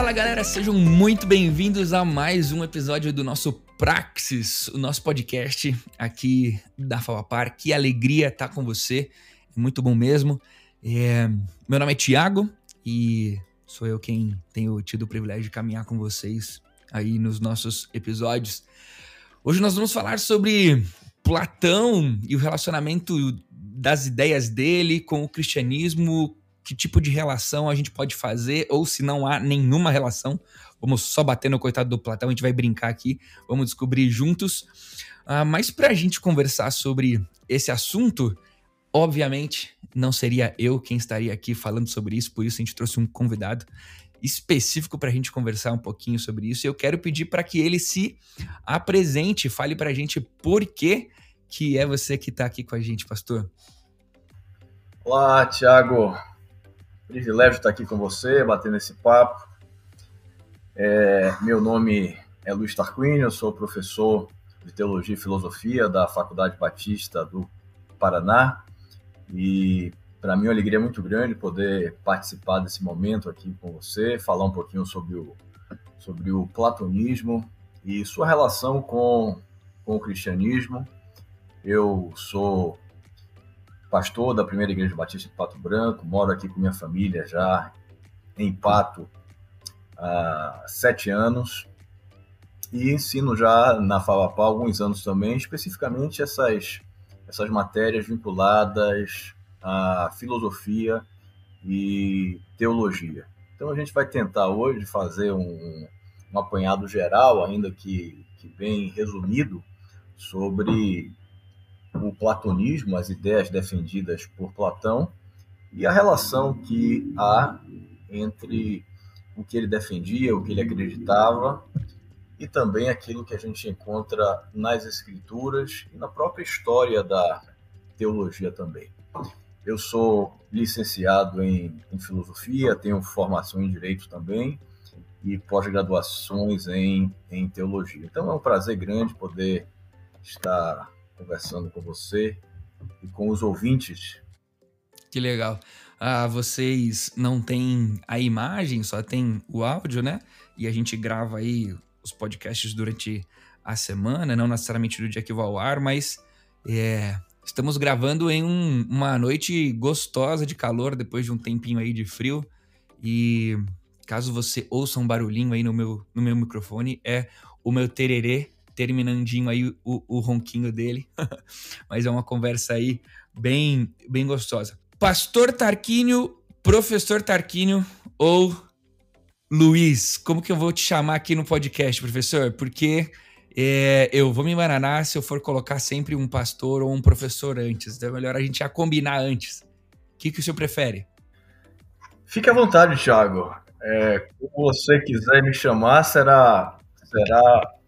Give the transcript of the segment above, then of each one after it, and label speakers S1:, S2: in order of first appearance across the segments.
S1: Fala, galera, sejam muito bem-vindos a mais um episódio do nosso Praxis, o nosso podcast aqui da Favapar. Que alegria estar com você, é muito bom mesmo. É, meu nome é Tiago e sou eu quem tenho tido o privilégio de caminhar com vocês aí nos nossos episódios. Hoje nós vamos falar sobre Platão e o relacionamento das ideias dele com o cristianismo, que tipo de relação a gente pode fazer, ou se não há nenhuma relação, vamos só bater no coitado do Platão, a gente vai brincar aqui, vamos descobrir juntos. Uh, mas para a gente conversar sobre esse assunto, obviamente não seria eu quem estaria aqui falando sobre isso, por isso a gente trouxe um convidado específico para a gente conversar um pouquinho sobre isso. Eu quero pedir para que ele se apresente, fale para a gente por que, que é você que está aqui com a gente, pastor.
S2: Olá, Tiago. Privilégio estar aqui com você, batendo esse papo. É, meu nome é Luiz Tarquínio, eu sou professor de Teologia e Filosofia da Faculdade Batista do Paraná e para mim é uma alegria muito grande poder participar desse momento aqui com você, falar um pouquinho sobre o, sobre o platonismo e sua relação com, com o cristianismo. Eu sou pastor da Primeira Igreja Batista de Pato Branco, moro aqui com minha família já em Pato há sete anos e ensino já na FAVAPA alguns anos também, especificamente essas, essas matérias vinculadas à filosofia e teologia. Então a gente vai tentar hoje fazer um, um apanhado geral, ainda que, que bem resumido, sobre o platonismo, as ideias defendidas por Platão e a relação que há entre o que ele defendia, o que ele acreditava e também aquilo que a gente encontra nas escrituras e na própria história da teologia também. Eu sou licenciado em, em filosofia, tenho formação em direito também e pós-graduações em, em teologia. Então é um prazer grande poder estar conversando com você e com os ouvintes.
S1: Que legal. Ah, vocês não têm a imagem, só tem o áudio, né? E a gente grava aí os podcasts durante a semana, não necessariamente no dia que vai ao ar, mas é, estamos gravando em um, uma noite gostosa de calor, depois de um tempinho aí de frio. E caso você ouça um barulhinho aí no meu, no meu microfone, é o meu tererê terminandinho aí o, o ronquinho dele. Mas é uma conversa aí bem, bem gostosa. Pastor Tarquínio, professor Tarquínio ou Luiz, como que eu vou te chamar aqui no podcast, professor? Porque é, eu vou me embananar se eu for colocar sempre um pastor ou um professor antes. Então é melhor a gente já combinar antes. O que, que o senhor prefere?
S2: Fique à vontade, Thiago. É, como você quiser me chamar, será, será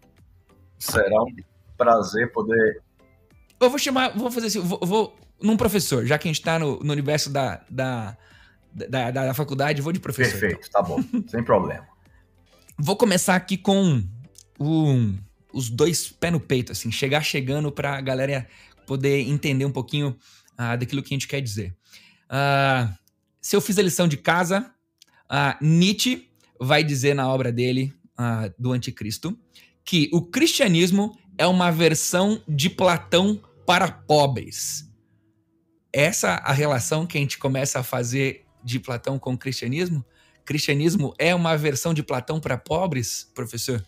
S2: Será um prazer poder.
S1: Eu vou chamar, vou fazer assim, vou, vou num professor, já que a gente está no, no, universo da, da, da, da, da faculdade, vou de professor.
S2: Perfeito, então. tá bom, sem problema.
S1: Vou começar aqui com um, os dois pés no peito, assim, chegar chegando para a galera poder entender um pouquinho uh, daquilo que a gente quer dizer. Uh, se eu fiz a lição de casa, uh, Nietzsche vai dizer na obra dele, do Anticristo, que o cristianismo é uma versão de Platão para pobres. Essa a relação que a gente começa a fazer de Platão com o cristianismo? Cristianismo é uma versão de Platão para pobres, professor?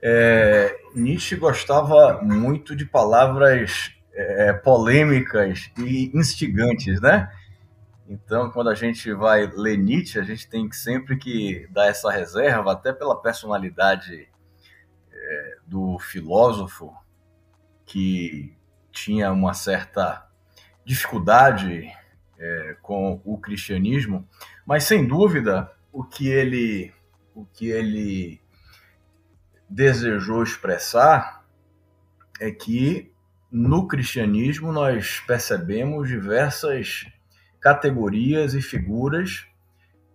S2: É, Nietzsche gostava muito de palavras é, polêmicas e instigantes, né? Então, quando a gente vai ler Nietzsche, a gente tem que sempre que dar essa reserva, até pela personalidade é, do filósofo, que tinha uma certa dificuldade é, com o cristianismo, mas sem dúvida o que ele o que ele desejou expressar é que no cristianismo nós percebemos diversas categorias e figuras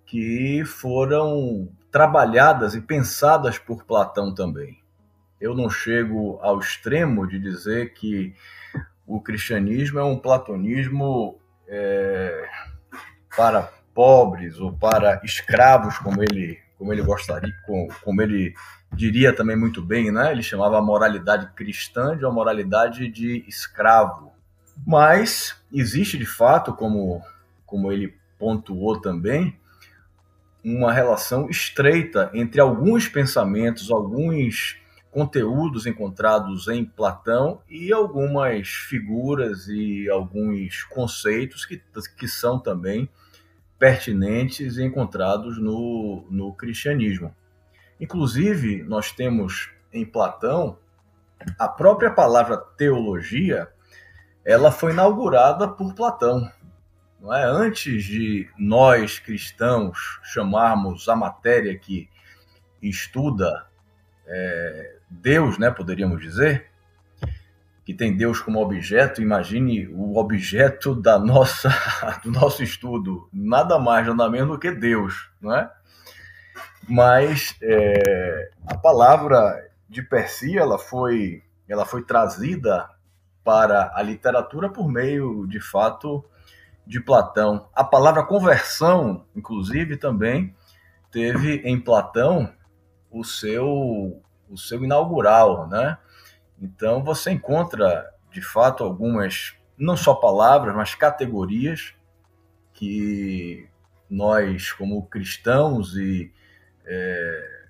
S2: que foram trabalhadas e pensadas por Platão também. Eu não chego ao extremo de dizer que o cristianismo é um platonismo é, para pobres ou para escravos, como ele, como ele gostaria, como, como ele diria também muito bem, né? Ele chamava a moralidade cristã de uma moralidade de escravo. Mas existe de fato, como, como ele pontuou também, uma relação estreita entre alguns pensamentos, alguns conteúdos encontrados em Platão e algumas figuras e alguns conceitos que, que são também pertinentes e encontrados no, no cristianismo. Inclusive, nós temos em Platão a própria palavra teologia, ela foi inaugurada por Platão. Não é? Antes de nós cristãos chamarmos a matéria que estuda é, Deus, né, poderíamos dizer, que tem Deus como objeto, imagine o objeto da nossa, do nosso estudo, nada mais, nada menos do que Deus, não é? Mas é, a palavra de per si, ela foi, ela foi trazida para a literatura por meio, de fato, de Platão. A palavra conversão, inclusive, também teve em Platão o seu o seu inaugural, né? Então você encontra de fato algumas não só palavras, mas categorias que nós como cristãos e é,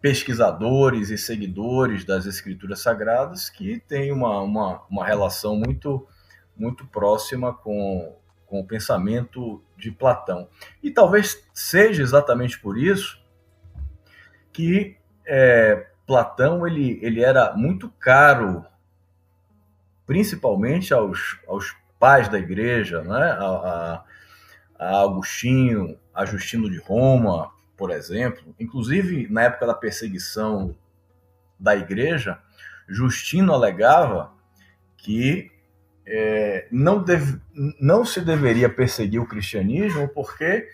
S2: pesquisadores e seguidores das escrituras sagradas que têm uma, uma, uma relação muito muito próxima com, com o pensamento de Platão. E talvez seja exatamente por isso que é, Platão ele, ele era muito caro, principalmente aos, aos pais da igreja, né? a, a, a Agostinho, a Justino de Roma, por exemplo. Inclusive, na época da perseguição da igreja, Justino alegava que é, não, deve, não se deveria perseguir o cristianismo porque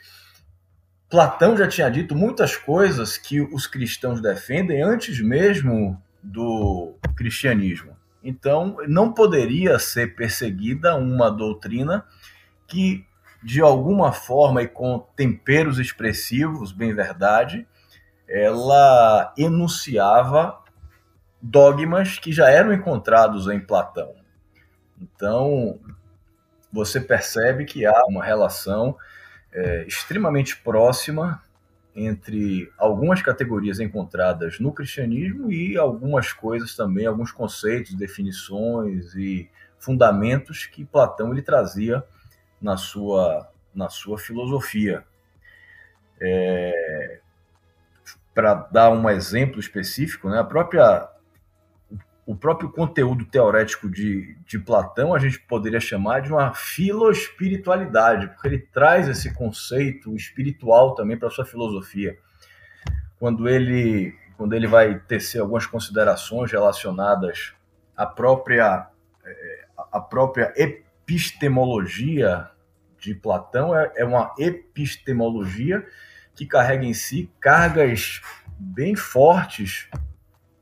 S2: Platão já tinha dito muitas coisas que os cristãos defendem antes mesmo do cristianismo. Então, não poderia ser perseguida uma doutrina que, de alguma forma e com temperos expressivos, bem verdade, ela enunciava dogmas que já eram encontrados em Platão. Então, você percebe que há uma relação é, extremamente próxima entre algumas categorias encontradas no cristianismo e algumas coisas também, alguns conceitos, definições e fundamentos que Platão ele trazia na sua, na sua filosofia. É, Para dar um exemplo específico, né, a própria o próprio conteúdo teorético de, de Platão a gente poderia chamar de uma filoespiritualidade, porque ele traz esse conceito espiritual também para sua filosofia. Quando ele, quando ele vai tecer algumas considerações relacionadas à própria, é, à própria epistemologia de Platão, é, é uma epistemologia que carrega em si cargas bem fortes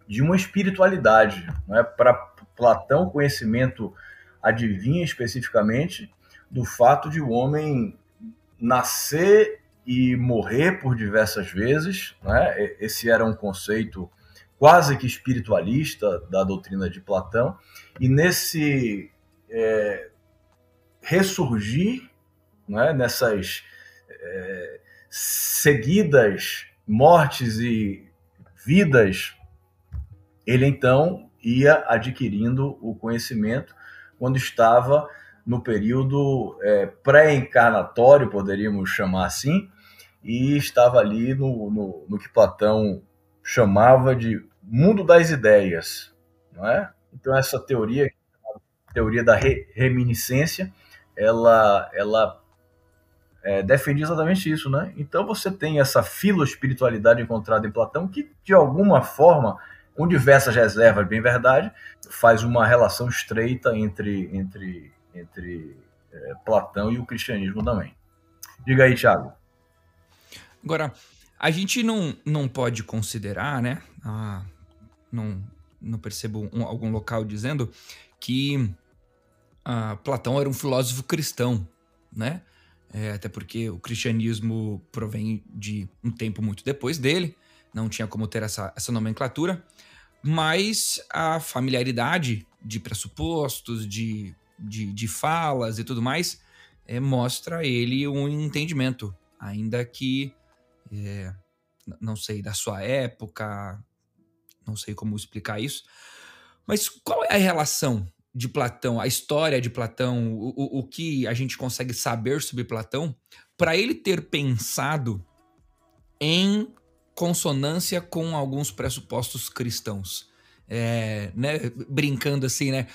S2: de uma espiritualidade. Né? Para Platão, conhecimento adivinha especificamente do fato de o homem nascer e morrer por diversas vezes. Né? Esse era um conceito quase que espiritualista da doutrina de Platão. E nesse é, ressurgir, né? nessas é, seguidas mortes e vidas ele então ia adquirindo o conhecimento quando estava no período é, pré-encarnatório, poderíamos chamar assim, e estava ali no, no, no, que Platão chamava de mundo das ideias, não é? Então essa teoria, teoria da re, reminiscência, ela, ela é, defende exatamente isso, né? Então você tem essa filoespiritualidade encontrada em Platão que, de alguma forma, com diversas reservas, bem verdade, faz uma relação estreita entre, entre, entre é, Platão e o cristianismo também. Diga aí, Thiago.
S1: Agora, a gente não, não pode considerar, né? Ah, não, não percebo um, algum local dizendo que ah, Platão era um filósofo cristão, né? É, até porque o cristianismo provém de um tempo muito depois dele, não tinha como ter essa, essa nomenclatura, mas a familiaridade de pressupostos, de, de, de falas e tudo mais, é, mostra ele um entendimento, ainda que é, não sei da sua época, não sei como explicar isso, mas qual é a relação de Platão, a história de Platão, o, o que a gente consegue saber sobre Platão, para ele ter pensado em consonância com alguns pressupostos cristãos. É, né, brincando assim, né?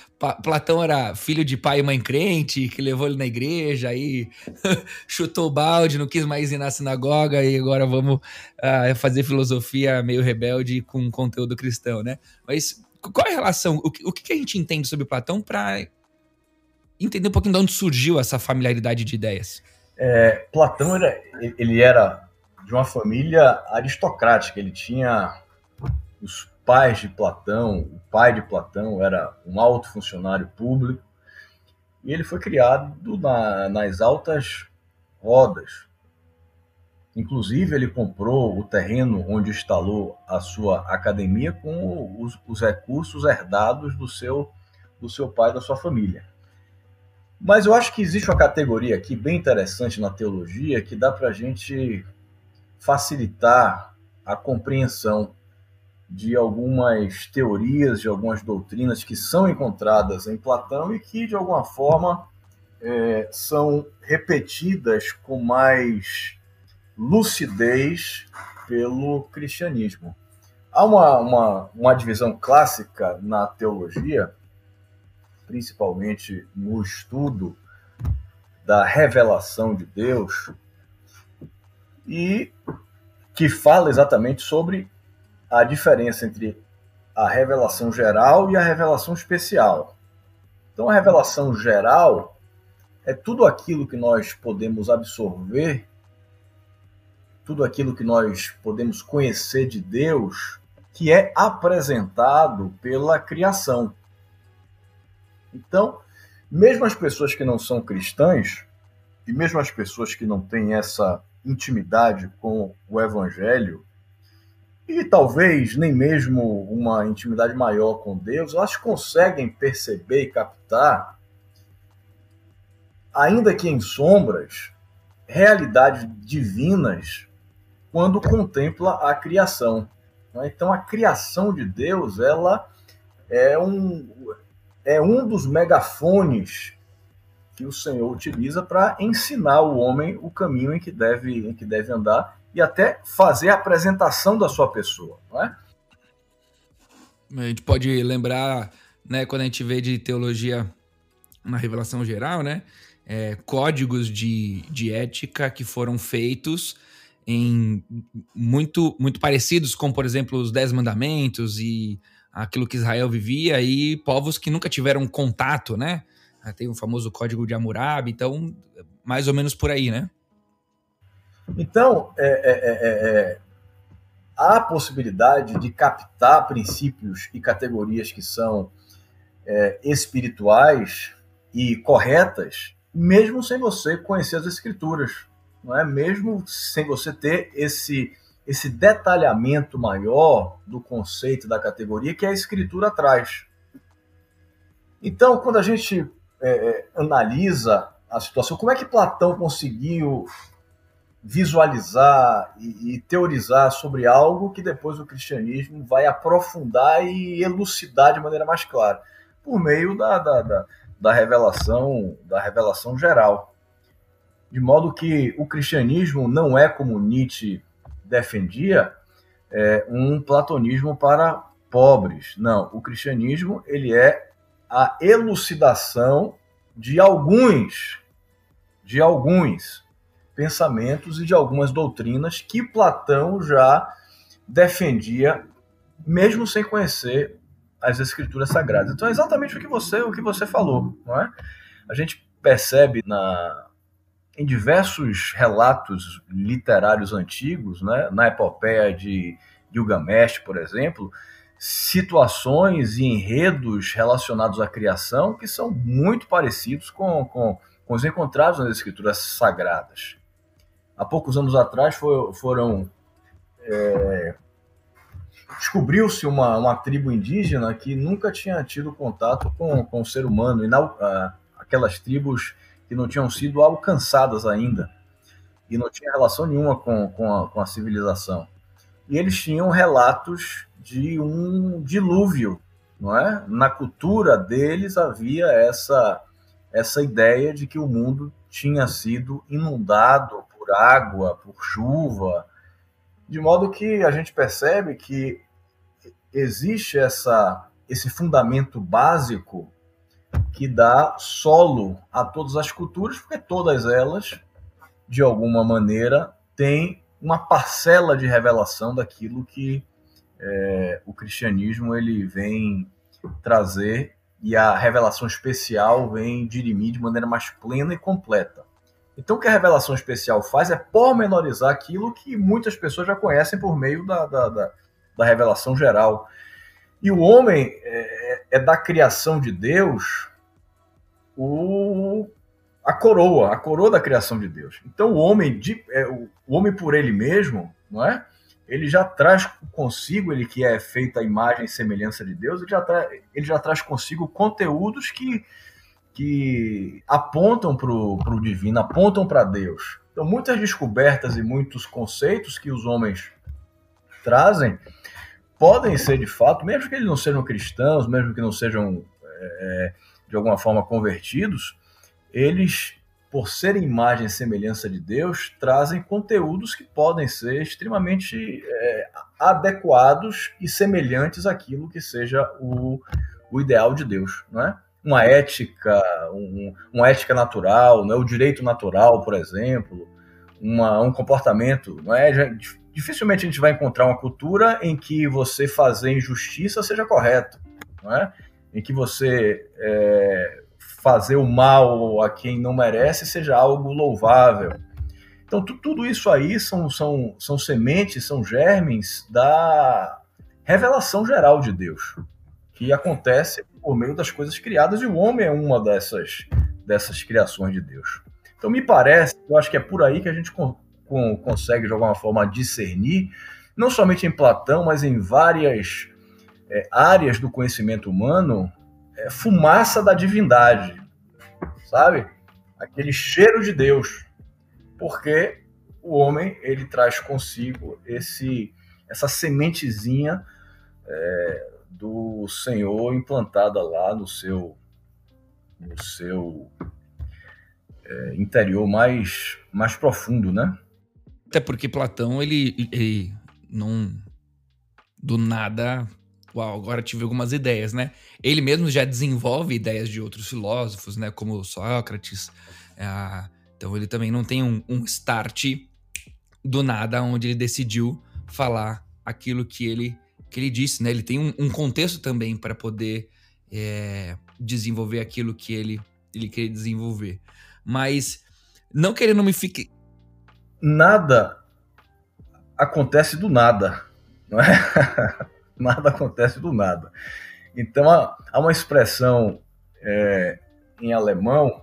S1: Platão era filho de pai e mãe crente, que levou ele na igreja, aí chutou o balde, não quis mais ir na sinagoga e agora vamos uh, fazer filosofia meio rebelde com conteúdo cristão, né? Mas qual é a relação? O que, o que a gente entende sobre Platão para entender um pouquinho de onde surgiu essa familiaridade de ideias?
S2: É, Platão era, ele era de uma família aristocrática. Ele tinha os pais de Platão. O pai de Platão era um alto funcionário público e ele foi criado na, nas altas rodas. Inclusive, ele comprou o terreno onde instalou a sua academia com os, os recursos herdados do seu, do seu pai, da sua família. Mas eu acho que existe uma categoria aqui bem interessante na teologia que dá para a gente facilitar a compreensão de algumas teorias, de algumas doutrinas que são encontradas em Platão e que, de alguma forma, é, são repetidas com mais lucidez pelo cristianismo. Há uma, uma, uma divisão clássica na teologia, principalmente no estudo da revelação de Deus, e que fala exatamente sobre a diferença entre a revelação geral e a revelação especial. Então, a revelação geral é tudo aquilo que nós podemos absorver tudo aquilo que nós podemos conhecer de Deus, que é apresentado pela criação. Então, mesmo as pessoas que não são cristãs, e mesmo as pessoas que não têm essa intimidade com o Evangelho, e talvez nem mesmo uma intimidade maior com Deus, elas conseguem perceber e captar, ainda que em sombras, realidades divinas quando contempla a criação. Né? Então, a criação de Deus ela é um, é um dos megafones que o Senhor utiliza para ensinar o homem o caminho em que deve, em que deve andar e até fazer a apresentação da sua pessoa. Não é?
S1: A gente pode lembrar, né, quando a gente vê de teologia na revelação geral, né, é, códigos de, de ética que foram feitos em muito muito parecidos com, por exemplo, os Dez Mandamentos e aquilo que Israel vivia e povos que nunca tiveram contato, né? Ah, tem o famoso Código de Hammurabi, então mais ou menos por aí, né?
S2: Então, é, é, é, é há a possibilidade de captar princípios e categorias que são é, espirituais e corretas, mesmo sem você conhecer as escrituras não é? Mesmo sem você ter esse esse detalhamento maior do conceito da categoria que a escritura traz. Então, quando a gente é, é, analisa a situação, como é que Platão conseguiu visualizar e, e, teorizar sobre algo que depois o cristianismo vai aprofundar e elucidar de maneira mais clara? Por meio da, da, da, da revelação, da revelação geral. De modo que o cristianismo não é como Nietzsche defendia, é, um platonismo para pobres. Não, o cristianismo ele é a elucidação de alguns, de alguns pensamentos e de algumas doutrinas que Platão já defendia, mesmo sem conhecer as escrituras sagradas. Então é exatamente o que você, o que você falou, não é? A gente percebe na em diversos relatos literários antigos, né, na epopeia de Gilgamesh, por exemplo, situações e enredos relacionados à criação que são muito parecidos com, com, com os encontrados nas escrituras sagradas. Há poucos anos atrás for, foram. É, Descobriu-se uma, uma tribo indígena que nunca tinha tido contato com, com o ser humano, e na, aquelas tribos que não tinham sido alcançadas ainda e não tinha relação nenhuma com, com, a, com a civilização. E eles tinham relatos de um dilúvio, não é? Na cultura deles havia essa essa ideia de que o mundo tinha sido inundado por água, por chuva, de modo que a gente percebe que existe essa esse fundamento básico que dá solo a todas as culturas, porque todas elas, de alguma maneira, têm uma parcela de revelação daquilo que é, o cristianismo ele vem trazer e a revelação especial vem dirimir de maneira mais plena e completa. Então, o que a revelação especial faz é pormenorizar aquilo que muitas pessoas já conhecem por meio da, da, da, da revelação geral. E o homem é, é, da criação de Deus o, a coroa, a coroa da criação de Deus. Então, o homem, de, é, o, o homem por ele mesmo, não é? Ele já traz consigo, ele que é feito a imagem e semelhança de Deus, ele já, tra ele já traz consigo conteúdos que, que apontam para o divino, apontam para Deus. Então, muitas descobertas e muitos conceitos que os homens trazem podem ser de fato, mesmo que eles não sejam cristãos, mesmo que não sejam é, de alguma forma convertidos, eles por serem imagem e semelhança de Deus, trazem conteúdos que podem ser extremamente é, adequados e semelhantes àquilo que seja o, o ideal de Deus, não é? Uma ética, um, uma ética natural, não é? o direito natural, por exemplo, uma, um comportamento, não é? Dificilmente a gente vai encontrar uma cultura em que você fazer injustiça seja correto, não é? Em que você é, fazer o mal a quem não merece seja algo louvável. Então, tudo isso aí são, são, são sementes, são germes da revelação geral de Deus, que acontece por meio das coisas criadas, e o homem é uma dessas, dessas criações de Deus. Então, me parece, eu acho que é por aí que a gente con con consegue, de alguma forma, discernir, não somente em Platão, mas em várias é, áreas do conhecimento humano, é, fumaça da divindade, sabe? Aquele cheiro de Deus, porque o homem ele traz consigo esse essa sementezinha é, do Senhor implantada lá no seu no seu é, interior mais mais profundo, né?
S1: Até porque Platão ele, ele não do nada uau, agora tive algumas ideias, né? Ele mesmo já desenvolve ideias de outros filósofos, né? Como Sócrates. É, então ele também não tem um, um start do nada onde ele decidiu falar aquilo que ele, que ele disse, né? Ele tem um, um contexto também para poder é, desenvolver aquilo que ele, ele queria desenvolver. Mas não querendo me fique.
S2: Nada acontece do nada, não é? nada acontece do nada. Então há, uma expressão é, em alemão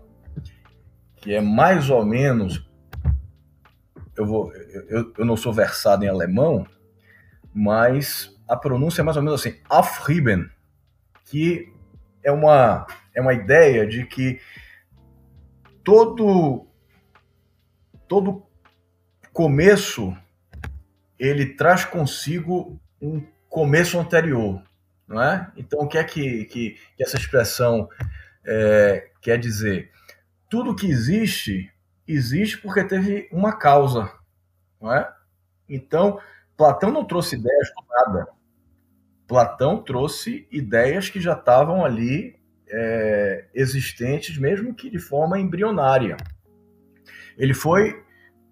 S2: que é mais ou menos. Eu, vou, eu, eu não sou versado em alemão, mas a pronúncia é mais ou menos assim, aufheben, que é uma, é uma ideia de que todo, todo começo ele traz consigo um começo anterior, não é? Então, o que é que, que, que essa expressão é, quer dizer, tudo que existe, existe porque teve uma causa, não é? Então, Platão não trouxe ideias do nada. Platão trouxe ideias que já estavam ali é, existentes, mesmo que de forma embrionária. Ele foi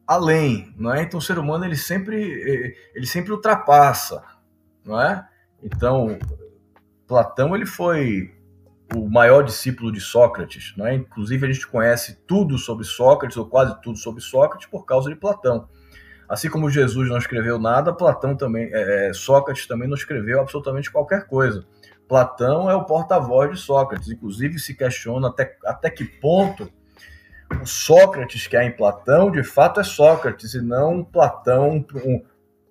S2: além, não é? Então o ser humano ele sempre ele sempre ultrapassa, não é? Então Platão ele foi o maior discípulo de Sócrates, não é? Inclusive a gente conhece tudo sobre Sócrates ou quase tudo sobre Sócrates por causa de Platão. Assim como Jesus não escreveu nada, Platão também, é, é Sócrates também não escreveu absolutamente qualquer coisa. Platão é o porta-voz de Sócrates. Inclusive se questiona até, até que ponto o Sócrates que há em Platão, de fato é Sócrates, e não Platão, um,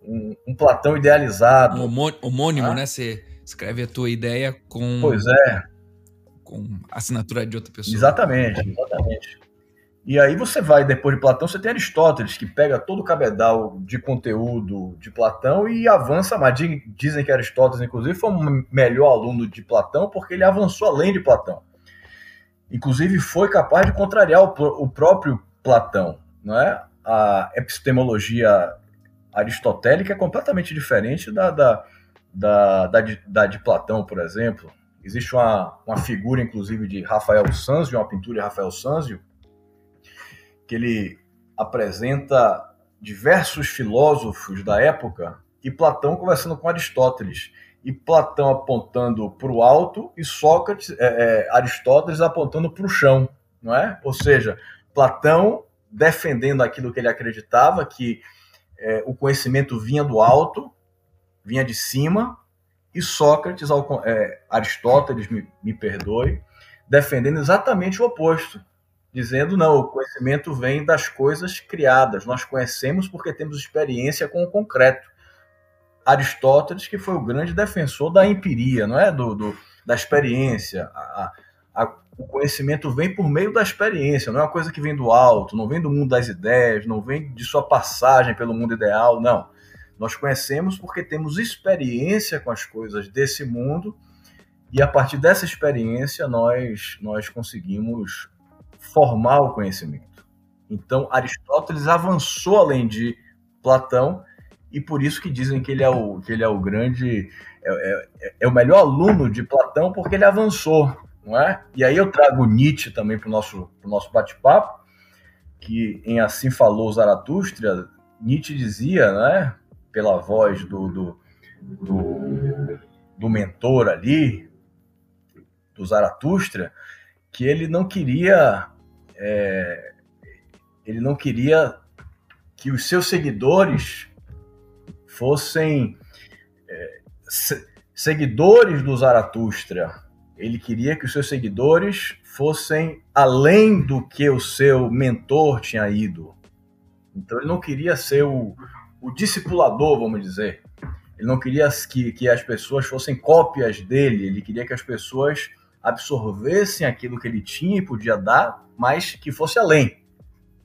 S2: um, um Platão idealizado.
S1: Um homônimo, ah? né? Você escreve a tua ideia com.
S2: Pois é.
S1: Com assinatura de outra pessoa.
S2: Exatamente, exatamente. E aí você vai, depois de Platão, você tem Aristóteles, que pega todo o cabedal de conteúdo de Platão e avança mais. Dizem que Aristóteles, inclusive, foi o melhor aluno de Platão, porque ele avançou além de Platão. Inclusive, foi capaz de contrariar o, próprio Platão. Não é? A epistemologia aristotélica é completamente diferente da, da, da, da, de, da de Platão, por exemplo. Existe uma, uma figura, inclusive, de Rafael Sanzio, uma pintura de Rafael Sanzio, que ele apresenta diversos filósofos da época e Platão conversando com Aristóteles e Platão apontando para o alto e Sócrates, é, é, Aristóteles apontando para o chão, não é? Ou seja, Platão defendendo aquilo que ele acreditava que é, o conhecimento vinha do alto, vinha de cima, e Sócrates, é, Aristóteles, me, me perdoe, defendendo exatamente o oposto, dizendo não, o conhecimento vem das coisas criadas. Nós conhecemos porque temos experiência com o concreto. Aristóteles, que foi o grande defensor da empiria, não é? Do, do da experiência. A, a, o conhecimento vem por meio da experiência, não é uma coisa que vem do alto, não vem do mundo das ideias, não vem de sua passagem pelo mundo ideal, não. Nós conhecemos porque temos experiência com as coisas desse mundo e a partir dessa experiência nós nós conseguimos formar o conhecimento. Então, Aristóteles avançou além de Platão e por isso que dizem que ele é o, que ele é o grande, é, é, é o melhor aluno de Platão porque ele avançou, não é? E aí eu trago Nietzsche também para o nosso, nosso bate-papo, que em Assim Falou Zaratustra, Nietzsche dizia, né, pela voz do, do, do, do mentor ali, do Zaratustra, que ele não queria é, ele não queria que os seus seguidores fossem é, se, seguidores do Zaratustra. Ele queria que os seus seguidores fossem além do que o seu mentor tinha ido. Então ele não queria ser o, o discipulador, vamos dizer. Ele não queria que, que as pessoas fossem cópias dele, ele queria que as pessoas absorvessem aquilo que ele tinha e podia dar, mas que fosse além,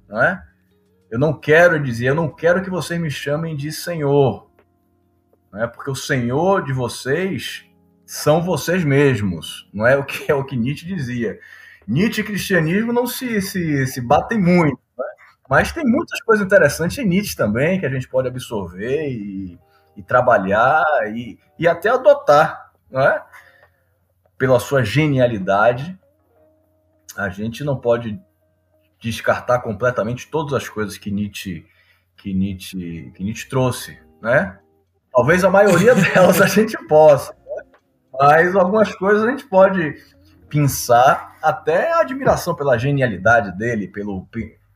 S2: não é? Eu não quero dizer, eu não quero que vocês me chamem de Senhor, não é? Porque o Senhor de vocês são vocês mesmos, não é o que é o que Nietzsche dizia. Nietzsche e cristianismo não se, se, se batem muito, é? mas tem muitas coisas interessantes em Nietzsche também que a gente pode absorver e, e trabalhar e, e até adotar, não é? pela sua genialidade, a gente não pode descartar completamente todas as coisas que Nietzsche, que Nietzsche, que Nietzsche trouxe, né? Talvez a maioria delas a gente possa, né? Mas algumas coisas a gente pode pensar até a admiração pela genialidade dele, pelo,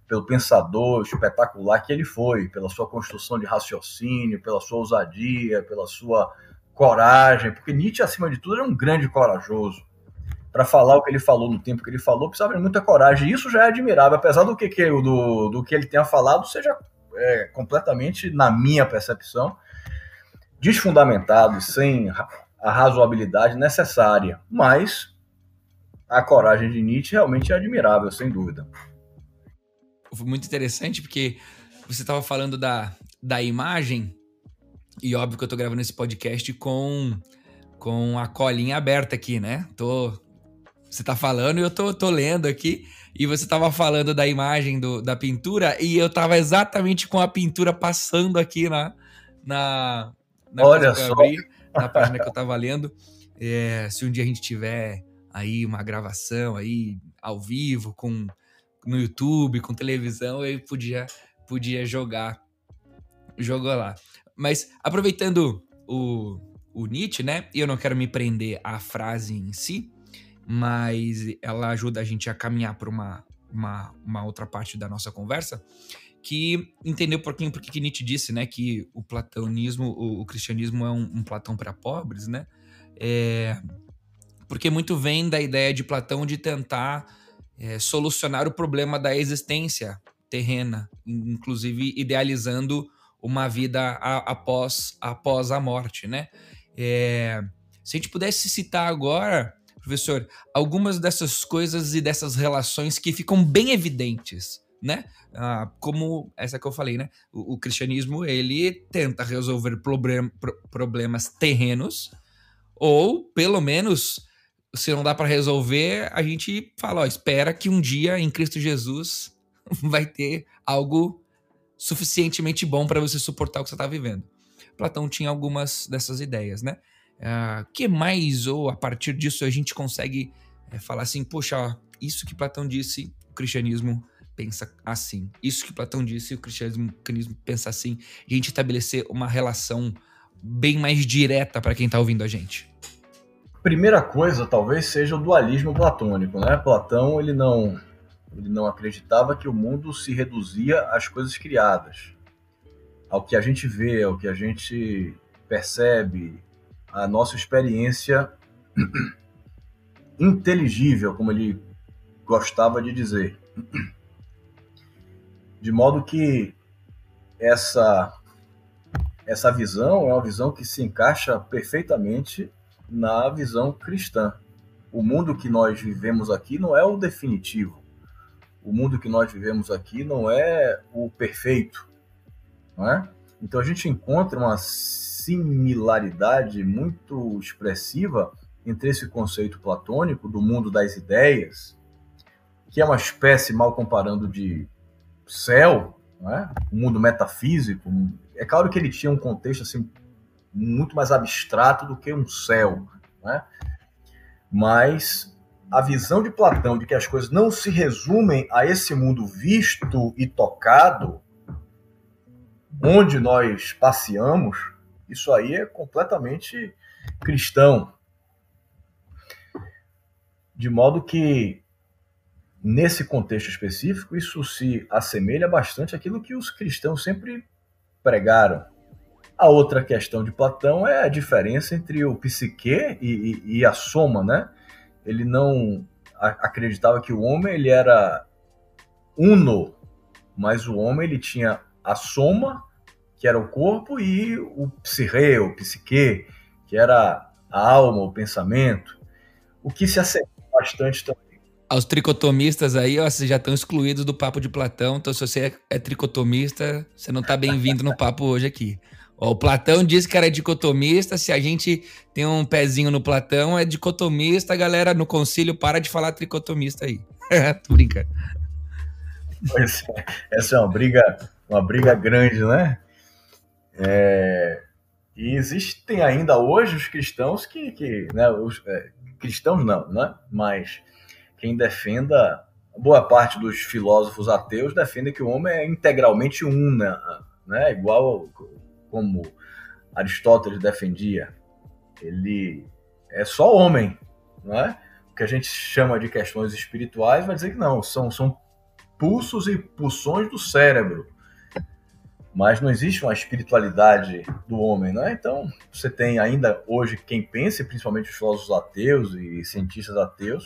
S2: pelo pensador espetacular que ele foi, pela sua construção de raciocínio, pela sua ousadia, pela sua coragem, porque Nietzsche, acima de tudo, era um grande corajoso. Para falar o que ele falou no tempo que ele falou, precisava de muita coragem. E isso já é admirável, apesar do que, que, do, do que ele tenha falado, seja é, completamente, na minha percepção, desfundamentado, sem a razoabilidade necessária. Mas a coragem de Nietzsche realmente é admirável, sem dúvida.
S1: Foi muito interessante porque você estava falando da, da imagem e óbvio que eu tô gravando esse podcast com, com a colinha aberta aqui, né? Tô Você tá falando e eu tô, tô lendo aqui. E você tava falando da imagem do, da pintura e eu tava exatamente com a pintura passando aqui na, na, na
S2: Olha só.
S1: Na página que eu tava lendo. É, se um dia a gente tiver aí uma gravação aí ao vivo com no YouTube, com televisão, eu podia podia jogar jogou lá. Mas aproveitando o, o Nietzsche, né? Eu não quero me prender à frase em si, mas ela ajuda a gente a caminhar para uma, uma, uma, outra parte da nossa conversa, que entendeu um pouquinho porque que Nietzsche disse, né? Que o platonismo, o, o cristianismo é um, um Platão para pobres, né? É, porque muito vem da ideia de Platão de tentar é, solucionar o problema da existência terrena, inclusive idealizando uma vida a, após, após a morte, né? É, se a gente pudesse citar agora, professor, algumas dessas coisas e dessas relações que ficam bem evidentes, né? Ah, como essa que eu falei, né? O, o cristianismo ele tenta resolver problem, pro, problemas terrenos, ou pelo menos se não dá para resolver, a gente fala, ó, espera que um dia em Cristo Jesus vai ter algo suficientemente bom para você suportar o que você está vivendo. Platão tinha algumas dessas ideias, né? Uh, que mais, ou a partir disso, a gente consegue é, falar assim, poxa, isso que Platão disse, o cristianismo pensa assim. Isso que Platão disse, o cristianismo, o cristianismo pensa assim. A gente estabelecer uma relação bem mais direta para quem está ouvindo a gente.
S2: Primeira coisa, talvez, seja o dualismo platônico, né? Platão, ele não, ele não acreditava que o mundo se reduzia às coisas criadas, ao que a gente vê, ao que a gente percebe, a nossa experiência inteligível, como ele gostava de dizer. De modo que essa essa visão é uma visão que se encaixa perfeitamente na visão cristã. O mundo que nós vivemos aqui não é o definitivo. O mundo que nós vivemos aqui não é o perfeito, não é? Então a gente encontra uma similaridade muito expressiva entre esse conceito platônico do mundo das ideias, que é uma espécie, mal comparando, de céu, é? um mundo metafísico. É claro que ele tinha um contexto assim muito mais abstrato do que um céu, né? Mas a visão de Platão de que as coisas não se resumem a esse mundo visto e tocado, onde nós passeamos, isso aí é completamente cristão. De modo que, nesse contexto específico, isso se assemelha bastante àquilo que os cristãos sempre pregaram. A outra questão de Platão é a diferença entre o psique e, e, e a soma, né? Ele não acreditava que o homem ele era uno, mas o homem ele tinha a soma, que era o corpo, e o psirre, o psique, que era a alma, o pensamento, o que se acerta bastante também.
S1: Aos tricotomistas aí, ó, vocês já estão excluídos do papo de Platão, então se você é tricotomista, você não está bem-vindo no papo hoje aqui. O Platão disse que era dicotomista. Se a gente tem um pezinho no Platão, é dicotomista. Galera, no concílio, para de falar tricotomista aí. Tô brincando.
S2: Pois é, essa é uma briga, uma briga grande, né? É, e existem ainda hoje os cristãos que, que né, os, é, cristãos não, né? Mas quem defenda, boa parte dos filósofos ateus defende que o homem é integralmente um, né? né? Igual como Aristóteles defendia, ele é só homem, não é? O que a gente chama de questões espirituais vai dizer que não, são, são pulsos e pulsões do cérebro. Mas não existe uma espiritualidade do homem, não é? Então, você tem ainda hoje quem pensa, principalmente os filósofos ateus e cientistas ateus,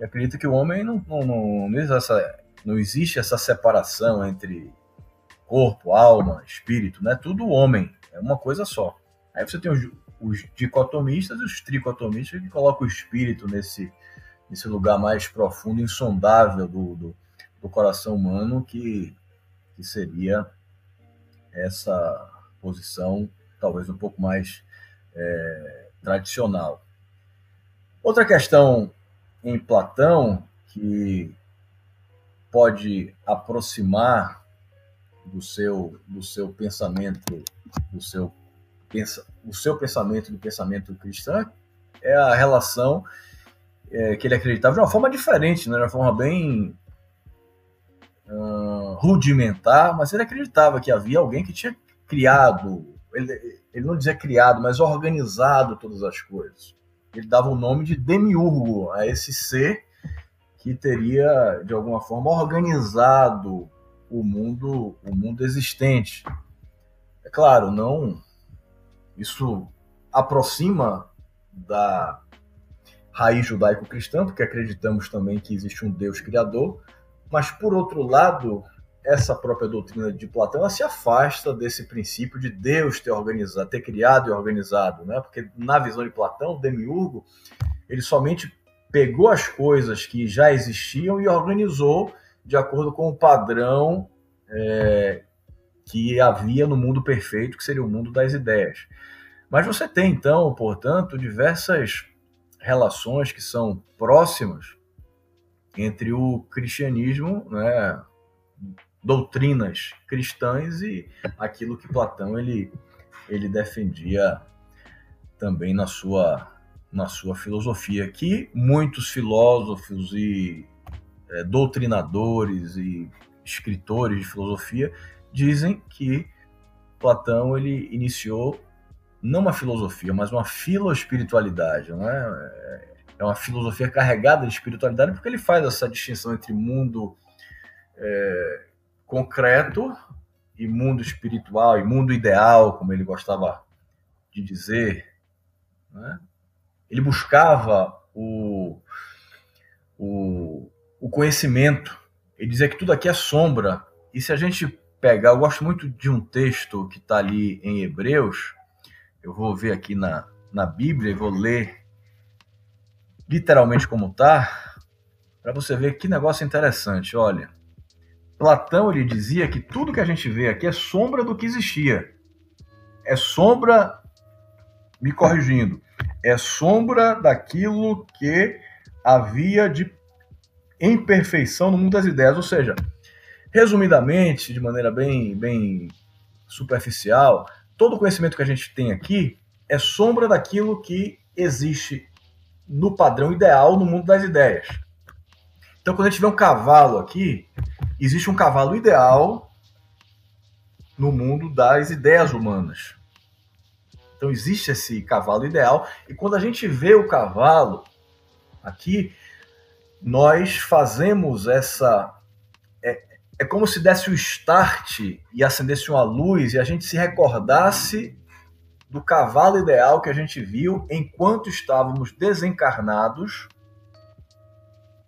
S2: que acredita que o homem não, não, não, não, existe essa, não existe essa separação entre corpo, alma, espírito, né? Tudo homem, é uma coisa só. Aí você tem os, os dicotomistas e os tricotomistas que colocam o espírito nesse, nesse lugar mais profundo, insondável do, do, do coração humano, que, que seria essa posição talvez um pouco mais é, tradicional. Outra questão em Platão que pode aproximar do seu, do seu pensamento, do seu, pensa, o seu pensamento do pensamento cristão é a relação é, que ele acreditava de uma forma diferente, né, de uma forma bem uh, rudimentar, mas ele acreditava que havia alguém que tinha criado, ele, ele não dizia criado, mas organizado todas as coisas. Ele dava o nome de demiurgo a esse ser que teria de alguma forma organizado o mundo, o mundo existente. É claro, não isso aproxima da raiz judaico-cristã, porque acreditamos também que existe um Deus criador, mas por outro lado, essa própria doutrina de Platão se afasta desse princípio de Deus ter organizado, ter criado e organizado, né? Porque na visão de Platão, demiurgo, ele somente pegou as coisas que já existiam e organizou de acordo com o padrão é, que havia no mundo perfeito, que seria o mundo das ideias. Mas você tem, então, portanto, diversas relações que são próximas entre o cristianismo, né, doutrinas cristãs e aquilo que Platão ele, ele defendia também na sua, na sua filosofia, que muitos filósofos e é, doutrinadores e escritores de filosofia dizem que Platão ele iniciou não uma filosofia, mas uma filoespiritualidade, não é? É uma filosofia carregada de espiritualidade porque ele faz essa distinção entre mundo é, concreto e mundo espiritual e mundo ideal, como ele gostava de dizer. Né? Ele buscava o, o, o conhecimento. Ele dizia que tudo aqui é sombra. E se a gente pegar, eu gosto muito de um texto que está ali em Hebreus, eu vou ver aqui na, na Bíblia e vou ler literalmente como está, para você ver que negócio interessante. Olha, Platão ele dizia que tudo que a gente vê aqui é sombra do que existia. É sombra, me corrigindo, é sombra daquilo que havia de imperfeição no mundo das ideias. Ou seja, resumidamente, de maneira bem, bem superficial, todo o conhecimento que a gente tem aqui é sombra daquilo que existe no padrão ideal no mundo das ideias. Então, quando a gente vê um cavalo aqui, existe um cavalo ideal no mundo das ideias humanas. Então, existe esse cavalo ideal, e quando a gente vê o cavalo aqui, nós fazemos essa é como se desse o start e acendesse uma luz e a gente se recordasse do cavalo ideal que a gente viu enquanto estávamos desencarnados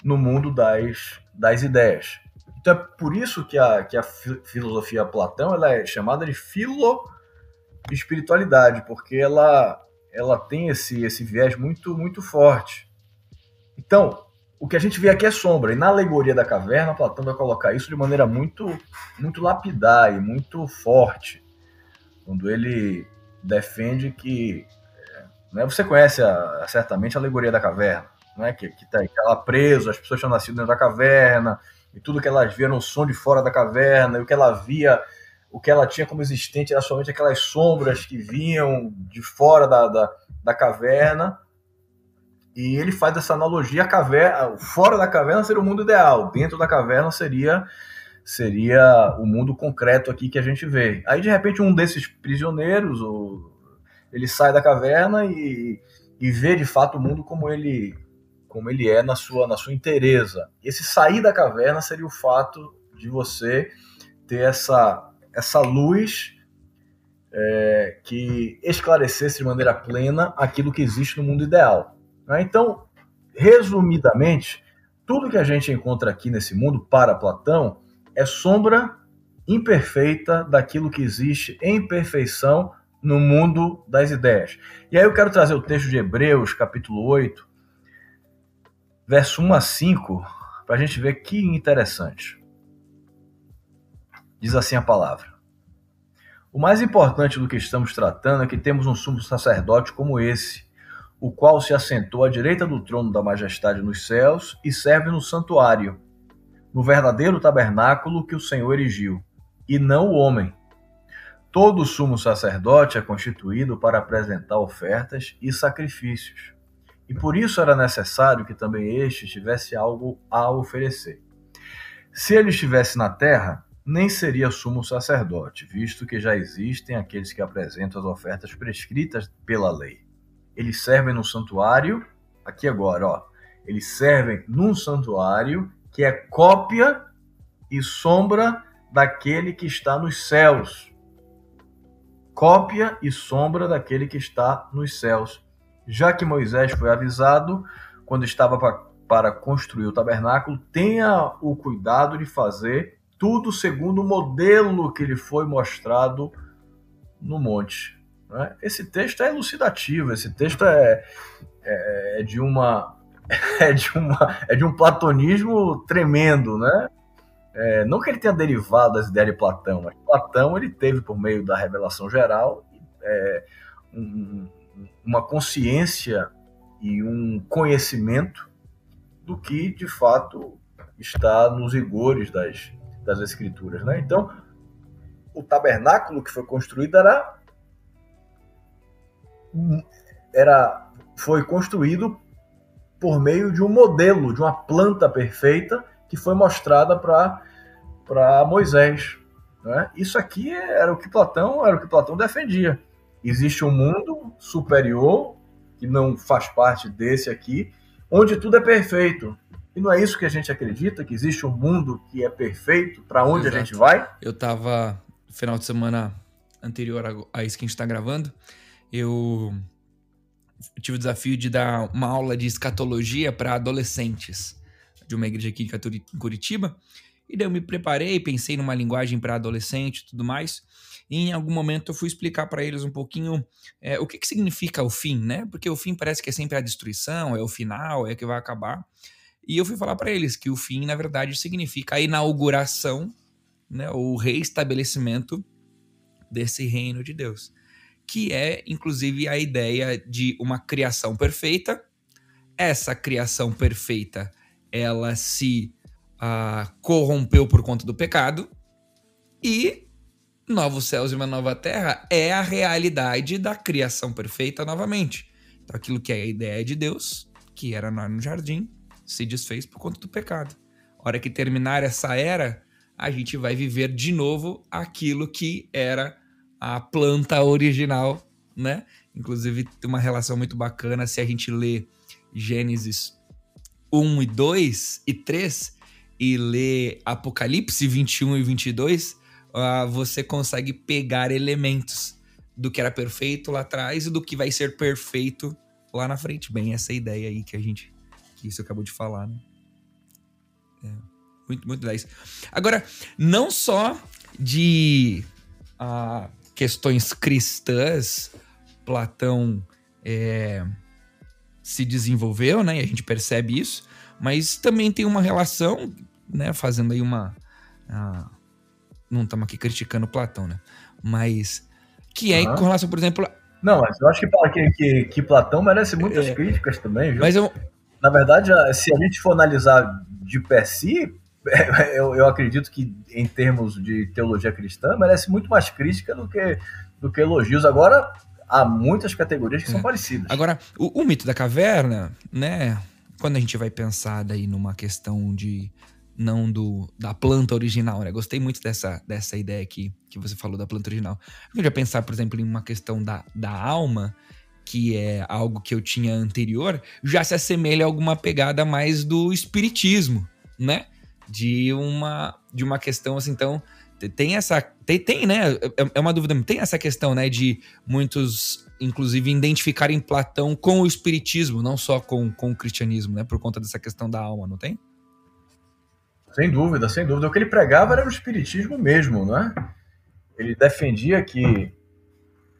S2: no mundo das, das ideias. Então é por isso que a, que a filosofia Platão ela é chamada de filo espiritualidade, porque ela, ela tem esse, esse viés muito, muito forte. Então, o que a gente vê aqui é sombra. E na alegoria da caverna, Platão vai colocar isso de maneira muito, muito lapidar e muito forte. Quando ele defende que. Né, você conhece a, certamente a alegoria da caverna, né, que, que, tá, ela preso, as pessoas tinham nascido dentro da caverna, e tudo que elas viam era o som de fora da caverna, e o que ela via, o que ela tinha como existente era somente aquelas sombras que vinham de fora da, da, da caverna e ele faz essa analogia, a caverna, fora da caverna seria o mundo ideal, dentro da caverna seria seria o mundo concreto aqui que a gente vê. Aí de repente um desses prisioneiros, ele sai da caverna e, e vê de fato o mundo como ele como ele é na sua na sua inteireza. Esse sair da caverna seria o fato de você ter essa essa luz é, que esclarecesse de maneira plena aquilo que existe no mundo ideal. Né? Então, resumidamente, tudo que a gente encontra aqui nesse mundo, para Platão, é sombra imperfeita daquilo que existe em perfeição no mundo das ideias. E aí eu quero trazer o texto de Hebreus, capítulo 8, verso 1 a 5, para a gente ver que interessante. Diz assim a palavra. O mais importante do que estamos tratando é que temos um sumo sacerdote como esse, o qual se assentou à direita do trono da majestade nos céus e serve no santuário, no verdadeiro tabernáculo que o Senhor erigiu, e não o homem. Todo sumo sacerdote é constituído para apresentar ofertas e sacrifícios, e por isso era necessário que também este tivesse algo a oferecer. Se ele estivesse na terra, nem seria sumo sacerdote, visto que já existem aqueles que apresentam as ofertas prescritas pela lei. Eles servem no santuário, aqui agora, ó, eles servem num santuário que é cópia e sombra daquele que está nos céus. Cópia e sombra daquele que está nos céus. Já que Moisés foi avisado quando estava para construir o tabernáculo, tenha o cuidado de fazer tudo segundo o modelo que lhe foi mostrado no monte. Né? Esse texto é elucidativo, esse texto é, é, é, de uma é de uma é de um platonismo tremendo, né? É, não que ele tenha derivado das ideias de Platão, mas Platão ele teve por meio da revelação geral é, um, uma consciência e um conhecimento do que de fato está nos rigores das, das escrituras, né? Então, o tabernáculo que foi construído era era foi construído por meio de um modelo, de uma planta perfeita que foi mostrada para Moisés. Né? Isso aqui era o que Platão era o que Platão defendia. Existe um mundo superior que não faz parte desse aqui, onde tudo é perfeito. E não é isso que a gente acredita, que existe um mundo que é perfeito para onde Exato. a gente vai?
S1: Eu estava no final de semana anterior a isso que a gente está gravando, eu tive o desafio de dar uma aula de escatologia para adolescentes de uma igreja aqui em Curitiba. E daí eu me preparei, pensei numa linguagem para adolescente e tudo mais. E em algum momento eu fui explicar para eles um pouquinho é, o que, que significa o fim, né? Porque o fim parece que é sempre a destruição, é o final, é que vai acabar. E eu fui falar para eles que o fim, na verdade, significa a inauguração, né, o reestabelecimento desse reino de Deus que é inclusive a ideia de uma criação perfeita. Essa criação perfeita, ela se uh, corrompeu por conta do pecado e novos céus e uma nova terra é a realidade da criação perfeita novamente. Então, aquilo que é a ideia de Deus, que era no jardim, se desfez por conta do pecado. A hora que terminar essa era, a gente vai viver de novo aquilo que era a planta original, né? Inclusive tem uma relação muito bacana se a gente lê Gênesis 1 e 2 e 3 e lê Apocalipse 21 e 22, ah, você consegue pegar elementos do que era perfeito lá atrás e do que vai ser perfeito lá na frente. Bem, essa ideia aí que a gente que isso acabou de falar, né? É, muito, muito 10. Agora, não só de uh, questões cristãs, Platão é, se desenvolveu, né? E a gente percebe isso, mas também tem uma relação, né? Fazendo aí uma. A, não estamos aqui criticando Platão, né? Mas que é uhum. com relação, por exemplo.
S2: Não, mas eu acho que, que, que, que Platão merece muitas é, críticas também, viu?
S1: Mas eu,
S2: Na verdade, se a gente for analisar de per si, eu, eu acredito que, em termos de teologia cristã, merece muito mais crítica do que, do que elogios. Agora, há muitas categorias que é. são parecidas.
S1: Agora, o, o, mito da caverna, né? Quando a gente vai pensar daí numa questão de não do da planta original, né? Gostei muito dessa, dessa ideia aqui que você falou da planta original. A gente vai pensar, por exemplo, em uma questão da, da alma, que é algo que eu tinha anterior, já se assemelha a alguma pegada mais do espiritismo, né? de uma de uma questão assim, então tem essa tem, tem né é, é uma dúvida tem essa questão né de muitos inclusive identificarem Platão com o espiritismo não só com, com o cristianismo né por conta dessa questão da alma não tem
S2: sem dúvida sem dúvida. O que ele pregava era o espiritismo mesmo né ele defendia que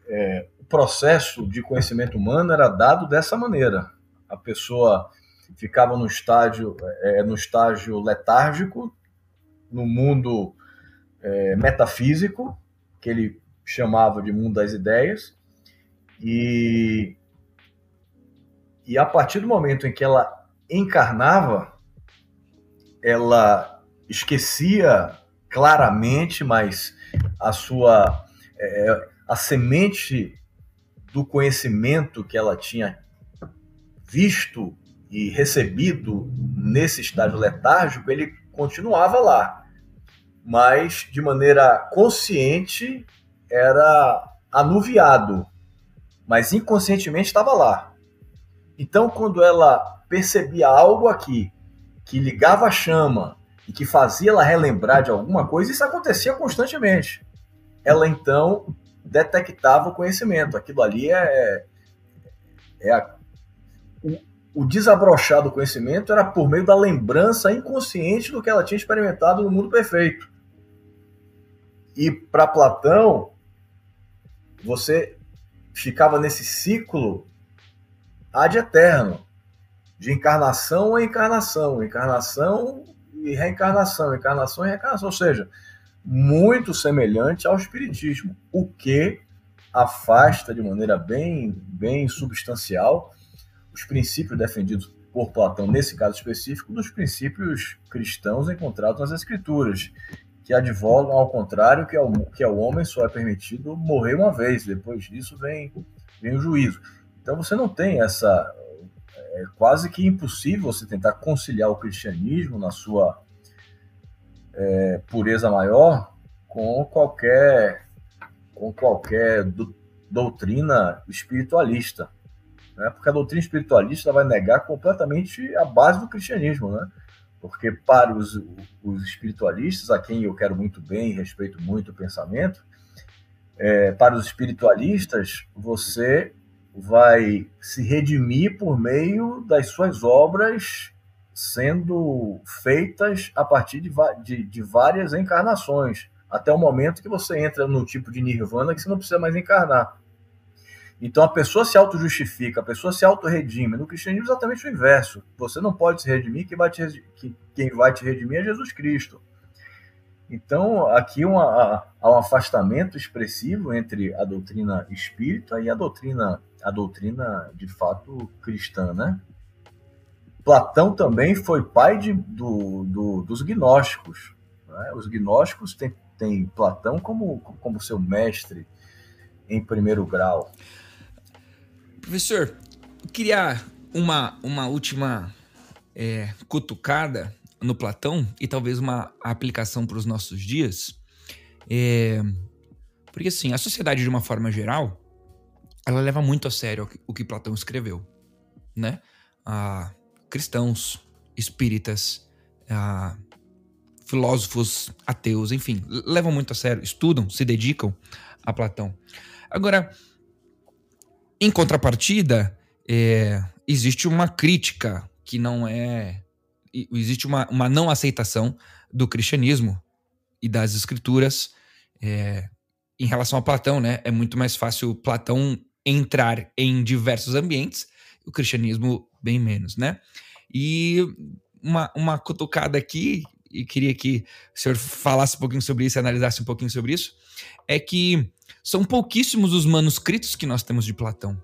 S2: é, o processo de conhecimento humano era dado dessa maneira. A pessoa ficava no estágio, é, no estágio letárgico, no mundo é, metafísico, que ele chamava de mundo das ideias, e E a partir do momento em que ela encarnava, ela esquecia claramente, mas a sua é, a semente do conhecimento que ela tinha visto e recebido nesse estágio letárgico, ele continuava lá, mas de maneira consciente era anuviado, mas inconscientemente estava lá. Então, quando ela percebia algo aqui que ligava a chama e que fazia ela relembrar de alguma coisa, isso acontecia constantemente. Ela então detectava o conhecimento. Aquilo ali é, é a, o, o desabrochar do conhecimento era por meio da lembrança inconsciente do que ela tinha experimentado no mundo perfeito. E para Platão, você ficava nesse ciclo ad eterno, de encarnação a encarnação, encarnação e reencarnação, encarnação e reencarnação, ou seja, muito semelhante ao espiritismo, o que afasta de maneira bem, bem substancial os princípios defendidos por Platão, nesse caso específico, dos princípios cristãos encontrados nas escrituras, que advogam ao contrário que ao, que ao homem só é permitido morrer uma vez, depois disso vem, vem o juízo. Então você não tem essa. É quase que impossível você tentar conciliar o cristianismo na sua é, pureza maior com qualquer, com qualquer do, doutrina espiritualista. Né? Porque a doutrina espiritualista vai negar completamente a base do cristianismo. Né? Porque para os, os espiritualistas, a quem eu quero muito bem respeito muito o pensamento, é, para os espiritualistas, você vai se redimir por meio das suas obras sendo feitas a partir de, de, de, várias encarnações, até o momento que você entra no tipo de nirvana que você não precisa mais encarnar. Então a pessoa se auto-justifica, a pessoa se auto-redime. No cristianismo é exatamente o inverso. Você não pode se redimir, quem vai te, quem vai te redimir é Jesus Cristo. Então, aqui uma, há um afastamento expressivo entre a doutrina espírita e a doutrina, a doutrina de fato cristã, né? Platão também foi pai de, do, do, dos gnósticos. Né? Os gnósticos têm, Platão como, como seu mestre em primeiro grau.
S1: Professor, eu queria uma, uma última é, cutucada no Platão e talvez uma aplicação para os nossos dias. É, porque assim, a sociedade de uma forma geral, ela leva muito a sério o que Platão escreveu, né? A, cristãos, espíritas, ah, filósofos ateus, enfim, levam muito a sério, estudam, se dedicam a Platão. Agora, em contrapartida, é, existe uma crítica que não é. Existe uma, uma não aceitação do cristianismo e das escrituras é, em relação a Platão, né? É muito mais fácil Platão entrar em diversos ambientes, o cristianismo bem menos, né? E uma, uma cutucada aqui, e queria que o senhor falasse um pouquinho sobre isso, analisasse um pouquinho sobre isso, é que são pouquíssimos os manuscritos que nós temos de Platão,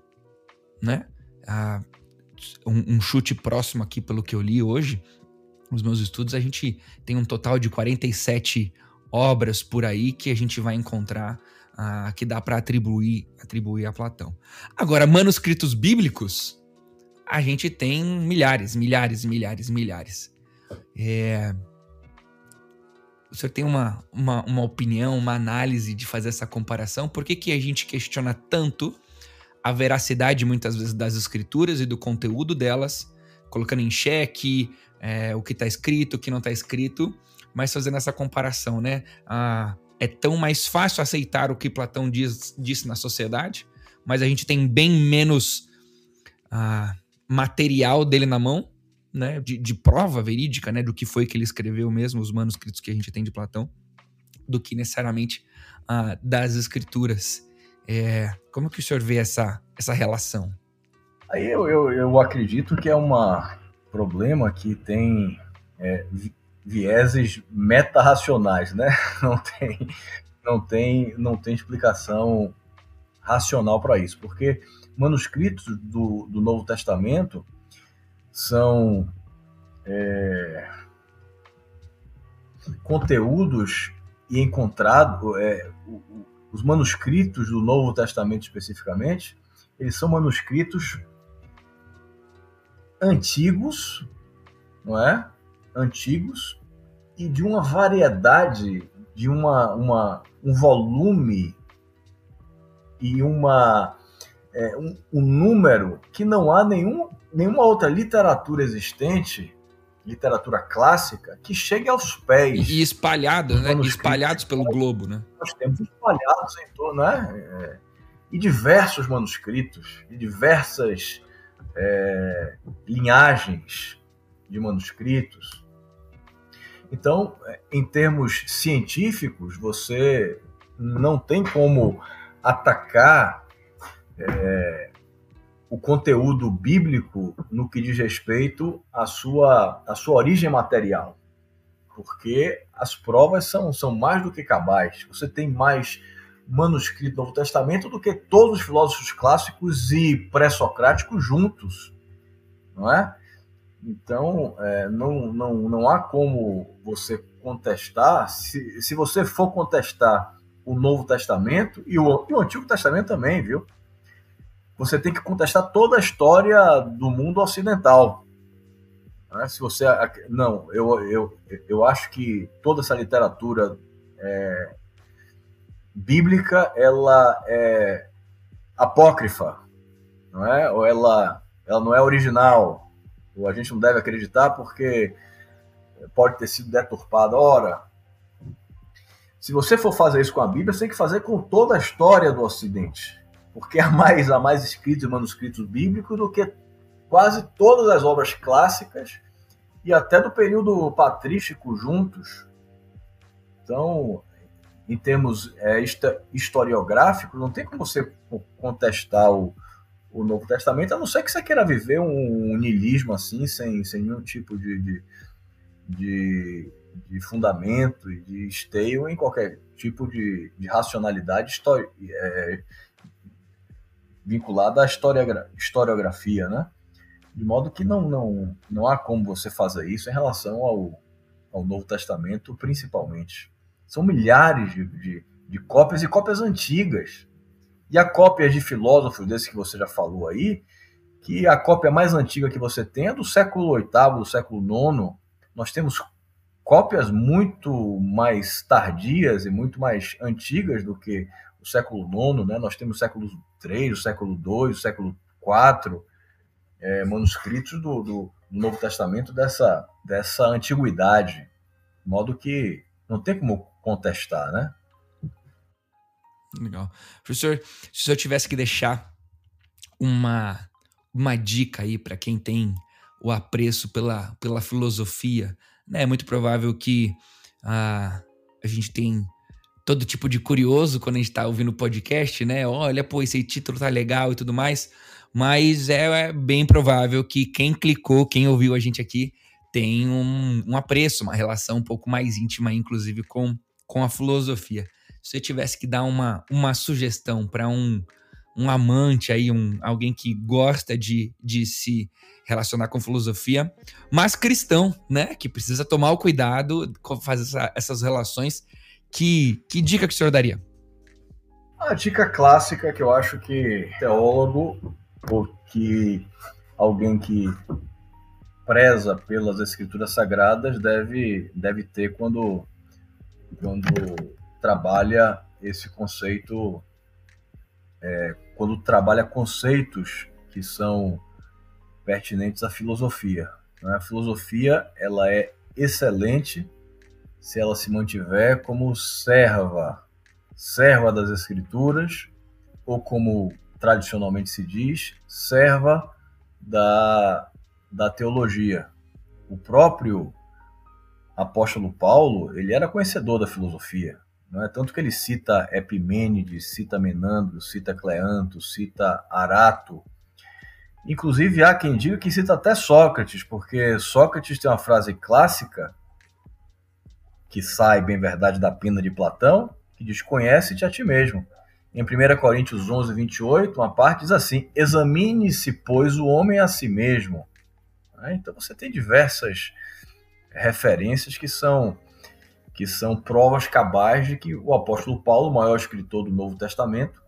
S1: né? Ah, um, um, chute próximo aqui, pelo que eu li hoje, nos meus estudos, a gente tem um total de 47 obras por aí que a gente vai encontrar ah, que dá para atribuir, atribuir a Platão. Agora, manuscritos bíblicos, a gente tem milhares, milhares, milhares, milhares. É... O senhor tem uma, uma, uma opinião, uma análise de fazer essa comparação? Por que, que a gente questiona tanto a veracidade, muitas vezes, das escrituras e do conteúdo delas, colocando em xeque é, o que está escrito, o que não está escrito, mas fazendo essa comparação, né? Ah, é tão mais fácil aceitar o que Platão diz, disse na sociedade, mas a gente tem bem menos ah, material dele na mão, né, de, de, prova verídica, né, do que foi que ele escreveu mesmo, os manuscritos que a gente tem de Platão, do que necessariamente uh, das escrituras. É, como que o senhor vê essa, essa relação?
S2: Aí eu, eu, eu acredito que é um problema que tem é, vieses meta-racionais, né? Não tem, não tem, não tem explicação racional para isso, porque manuscritos do, do Novo Testamento são é, conteúdos e encontrado é, os manuscritos do Novo Testamento especificamente, eles são manuscritos antigos, não é? Antigos e de uma variedade, de uma, uma um volume e uma é, um, um, número que não há nenhum, nenhuma outra literatura existente, literatura clássica, que chegue aos pés.
S1: E espalhados, né? Espalhados pelo globo, né?
S2: Nós temos espalhados em torno, né? É, e diversos manuscritos, e diversas é, linhagens de manuscritos. Então, em termos científicos, você não tem como atacar é, o conteúdo bíblico no que diz respeito à sua, à sua origem material. Porque as provas são, são mais do que cabais. Você tem mais manuscrito do Novo Testamento do que todos os filósofos clássicos e pré-socráticos juntos. Não é? Então, é, não, não, não há como você contestar. Se, se você for contestar o Novo Testamento e o, e o Antigo Testamento também, viu? Você tem que contestar toda a história do mundo ocidental. Né? Se você não, eu, eu, eu acho que toda essa literatura é, bíblica ela é apócrifa, não é? Ou ela, ela não é original. Ou a gente não deve acreditar porque pode ter sido deturpada. Ora, se você for fazer isso com a Bíblia, você tem que fazer com toda a história do Ocidente, porque há mais, há mais escritos e manuscritos bíblicos do que quase todas as obras clássicas e até do período patrístico juntos. Então, em termos é, historiográficos, não tem como você contestar o, o Novo Testamento, a não ser que você queira viver um, um niilismo assim, sem, sem nenhum tipo de, de, de de fundamento e de esteio em qualquer tipo de, de racionalidade é, vinculada à história, historiografia, né? De modo que não, não, não há como você fazer isso em relação ao, ao Novo Testamento, principalmente. São milhares de, de, de cópias e cópias antigas. E há cópias de filósofos desse que você já falou aí, que a cópia mais antiga que você tem é do século VIII, do século IX. Nós temos cópias muito mais tardias e muito mais antigas do que o século IX, né? Nós temos século III, o século II, o século IV, é, manuscritos do, do, Novo Testamento dessa, dessa antiguidade, de modo que não tem como contestar, né?
S1: Legal. Professor, se eu tivesse que deixar uma, uma dica aí para quem tem o apreço pela, pela filosofia, né, é muito provável que ah, a gente tem todo tipo de curioso quando a gente está ouvindo o podcast, né? Olha, pô, esse título tá legal e tudo mais. Mas é, é bem provável que quem clicou, quem ouviu a gente aqui, tem um, um apreço, uma relação um pouco mais íntima, inclusive, com, com a filosofia. Se você tivesse que dar uma, uma sugestão para um, um amante aí, um, alguém que gosta de, de se relacionar com filosofia, mas cristão, né? Que precisa tomar o cuidado fazer essa, essas relações. Que, que dica que o senhor daria?
S2: A dica clássica que eu acho que teólogo ou que alguém que preza pelas escrituras sagradas deve, deve ter quando, quando trabalha esse conceito, é, quando trabalha conceitos que são pertinentes à filosofia. Né? A filosofia ela é excelente se ela se mantiver como serva, serva das escrituras, ou como tradicionalmente se diz, serva da, da teologia. O próprio apóstolo Paulo, ele era conhecedor da filosofia, não é tanto que ele cita Epimênides, cita Menandro, cita Cleanto, cita Arato, Inclusive, há quem diga que cita até Sócrates, porque Sócrates tem uma frase clássica que sai, bem verdade, da pena de Platão, que diz: Conhece-te a ti mesmo. em 1 Coríntios 11, 28, uma parte diz assim: Examine-se, pois, o homem a si mesmo. Né? Então você tem diversas referências que são que são provas cabais de que o apóstolo Paulo, o maior escritor do Novo Testamento,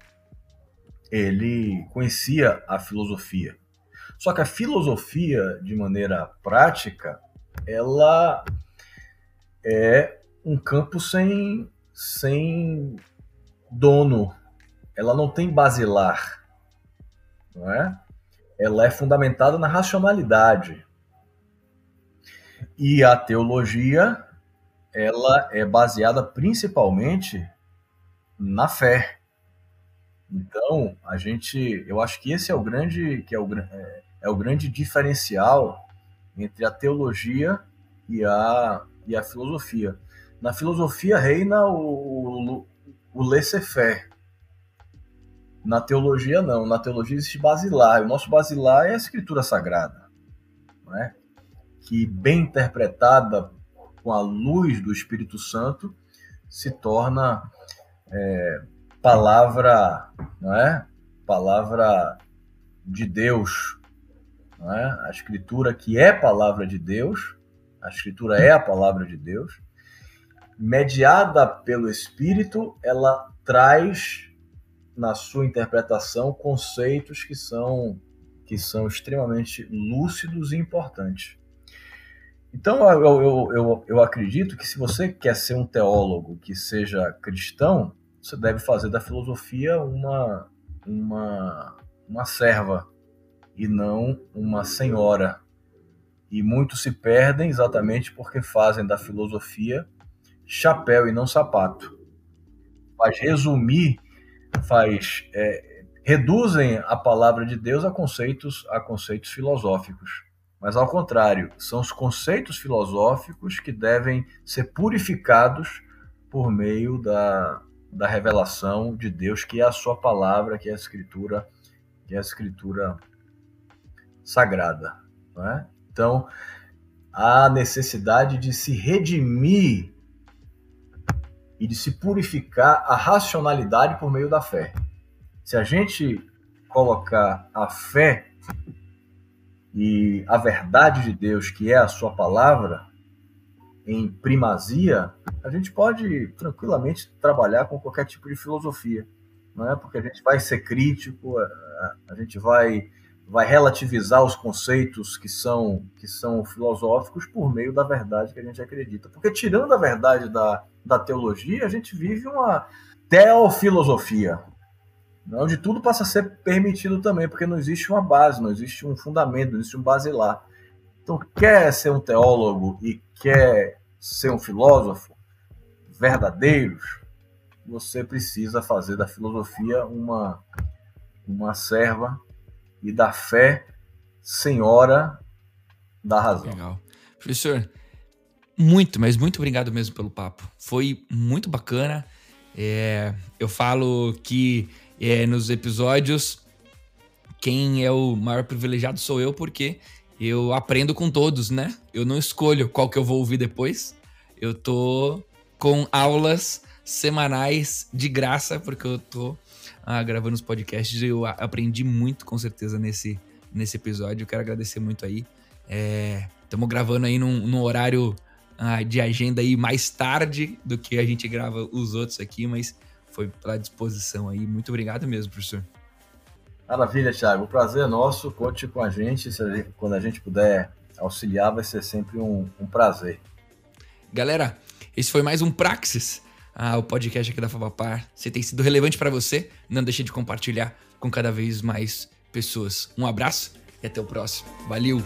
S2: ele conhecia a filosofia. Só que a filosofia, de maneira prática, ela é um campo sem, sem dono. Ela não tem basilar, não é? Ela é fundamentada na racionalidade. E a teologia ela é baseada principalmente na fé. Então, a gente, eu acho que esse é o grande, que é o, é, é o grande diferencial entre a teologia e a, e a filosofia. Na filosofia reina o, o, o laissez-faire. Na teologia, não. Na teologia existe basilar. O nosso basilar é a escritura sagrada, não é? Que, bem interpretada com a luz do Espírito Santo, se torna é, palavra, não é? Palavra de Deus, não é? A Escritura que é palavra de Deus, a Escritura é a palavra de Deus, mediada pelo Espírito, ela traz na sua interpretação conceitos que são que são extremamente lúcidos e importantes. Então, eu, eu, eu, eu acredito que se você quer ser um teólogo que seja cristão, você deve fazer da filosofia uma, uma, uma serva e não uma senhora. E muitos se perdem exatamente porque fazem da filosofia chapéu e não sapato. Faz resumir, faz é, reduzem a palavra de Deus a conceitos a conceitos filosóficos mas ao contrário, são os conceitos filosóficos que devem ser purificados por meio da, da revelação de Deus, que é a sua palavra, que é a escritura, que é a escritura sagrada, não é? Então, a necessidade de se redimir e de se purificar a racionalidade por meio da fé. Se a gente colocar a fé e a verdade de Deus, que é a sua palavra, em primazia, a gente pode tranquilamente trabalhar com qualquer tipo de filosofia, não é? Porque a gente vai ser crítico, a, gente vai vai relativizar os conceitos que são que são filosóficos por meio da verdade que a gente acredita. Porque tirando a verdade da, da teologia, a gente vive uma teofilosofia, onde tudo passa a ser permitido também, porque não existe uma base, não existe um fundamento, não existe um basilar. Então, quer ser um teólogo e quer ser um filósofo verdadeiros, você precisa fazer da filosofia uma, uma serva e da fé senhora da razão.
S1: Legal. Professor, muito, mas muito obrigado mesmo pelo papo. Foi muito bacana. É, eu falo que é, nos episódios, quem é o maior privilegiado sou eu, porque eu aprendo com todos, né? Eu não escolho qual que eu vou ouvir depois. Eu tô com aulas semanais de graça, porque eu tô ah, gravando os podcasts. Eu aprendi muito, com certeza, nesse, nesse episódio. Eu quero agradecer muito aí. Estamos é, gravando aí num, num horário ah, de agenda aí mais tarde do que a gente grava os outros aqui, mas foi pela disposição aí. Muito obrigado mesmo, professor.
S2: Maravilha, Thiago. O prazer é nosso. Conte com a gente. Quando a gente puder auxiliar, vai ser sempre um, um prazer.
S1: Galera, esse foi mais um Praxis, ah, o podcast aqui da Favapar. Se tem sido relevante para você, não deixe de compartilhar com cada vez mais pessoas. Um abraço e até o próximo. Valeu!